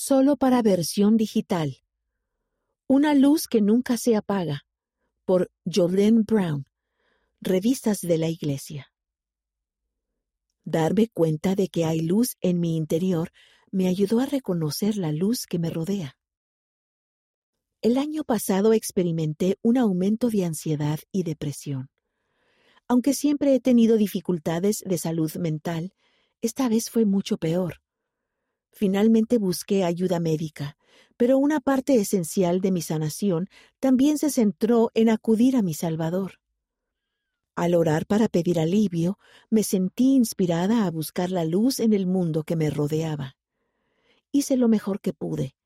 solo para versión digital. Una luz que nunca se apaga, por Jolene Brown, Revistas de la Iglesia. Darme cuenta de que hay luz en mi interior me ayudó a reconocer la luz que me rodea. El año pasado experimenté un aumento de ansiedad y depresión. Aunque siempre he tenido dificultades de salud mental, esta vez fue mucho peor. Finalmente busqué ayuda médica, pero una parte esencial de mi sanación también se centró en acudir a mi Salvador. Al orar para pedir alivio, me sentí inspirada a buscar la luz en el mundo que me rodeaba. Hice lo mejor que pude.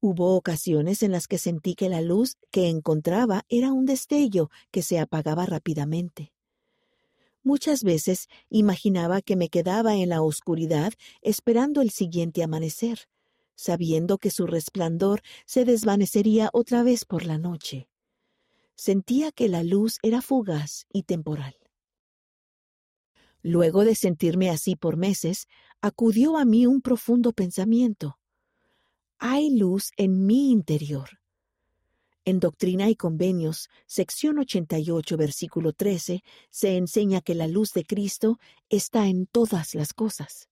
Hubo ocasiones en las que sentí que la luz que encontraba era un destello que se apagaba rápidamente. Muchas veces imaginaba que me quedaba en la oscuridad esperando el siguiente amanecer, sabiendo que su resplandor se desvanecería otra vez por la noche. Sentía que la luz era fugaz y temporal. Luego de sentirme así por meses, acudió a mí un profundo pensamiento. Hay luz en mi interior. En Doctrina y Convenios, sección 88, versículo 13, se enseña que la luz de Cristo está en todas las cosas.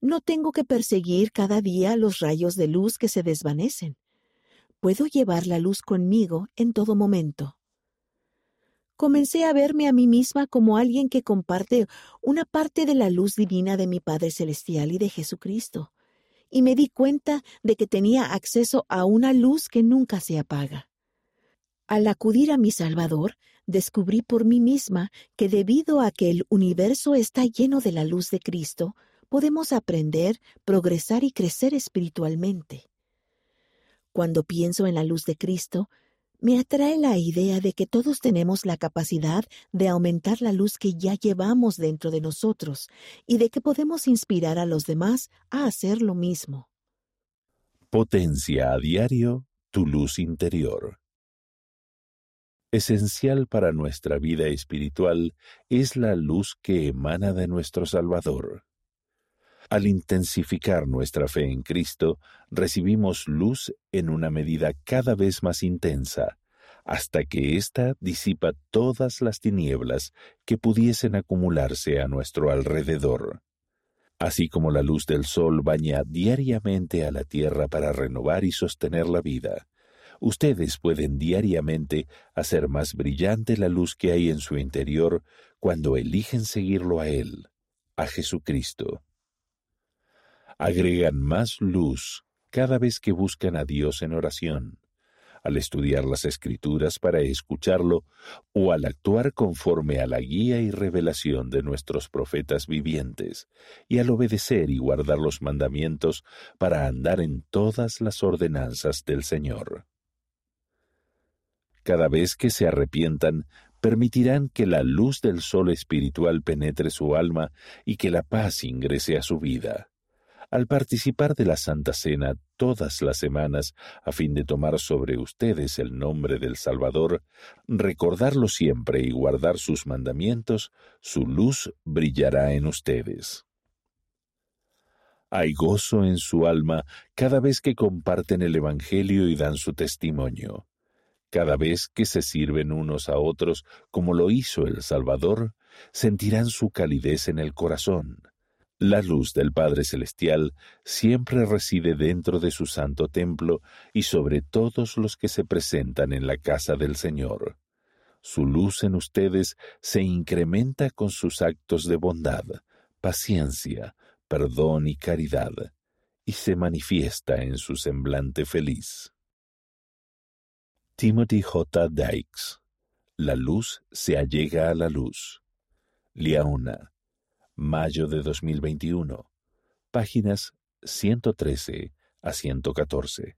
No tengo que perseguir cada día los rayos de luz que se desvanecen. Puedo llevar la luz conmigo en todo momento. Comencé a verme a mí misma como alguien que comparte una parte de la luz divina de mi Padre Celestial y de Jesucristo y me di cuenta de que tenía acceso a una luz que nunca se apaga. Al acudir a mi Salvador, descubrí por mí misma que debido a que el universo está lleno de la luz de Cristo, podemos aprender, progresar y crecer espiritualmente. Cuando pienso en la luz de Cristo, me atrae la idea de que todos tenemos la capacidad de aumentar la luz que ya llevamos dentro de nosotros y de que podemos inspirar a los demás a hacer lo mismo. Potencia a diario tu luz interior. Esencial para nuestra vida espiritual es la luz que emana de nuestro Salvador. Al intensificar nuestra fe en Cristo, recibimos luz en una medida cada vez más intensa, hasta que ésta disipa todas las tinieblas que pudiesen acumularse a nuestro alrededor. Así como la luz del sol baña diariamente a la tierra para renovar y sostener la vida, ustedes pueden diariamente hacer más brillante la luz que hay en su interior cuando eligen seguirlo a Él, a Jesucristo agregan más luz cada vez que buscan a Dios en oración, al estudiar las escrituras para escucharlo o al actuar conforme a la guía y revelación de nuestros profetas vivientes, y al obedecer y guardar los mandamientos para andar en todas las ordenanzas del Señor. Cada vez que se arrepientan, permitirán que la luz del sol espiritual penetre su alma y que la paz ingrese a su vida al participar de la Santa Cena todas las semanas a fin de tomar sobre ustedes el nombre del Salvador, recordarlo siempre y guardar sus mandamientos, su luz brillará en ustedes. Hay gozo en su alma cada vez que comparten el Evangelio y dan su testimonio. Cada vez que se sirven unos a otros como lo hizo el Salvador, sentirán su calidez en el corazón la luz del Padre Celestial siempre reside dentro de su santo templo y sobre todos los que se presentan en la casa del Señor. Su luz en ustedes se incrementa con sus actos de bondad, paciencia, perdón y caridad, y se manifiesta en su semblante feliz. Timothy J. Dykes La luz se allega a la luz. Liaona mayo de 2021, páginas 113 a 114.